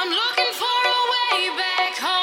I'm looking for a way back home.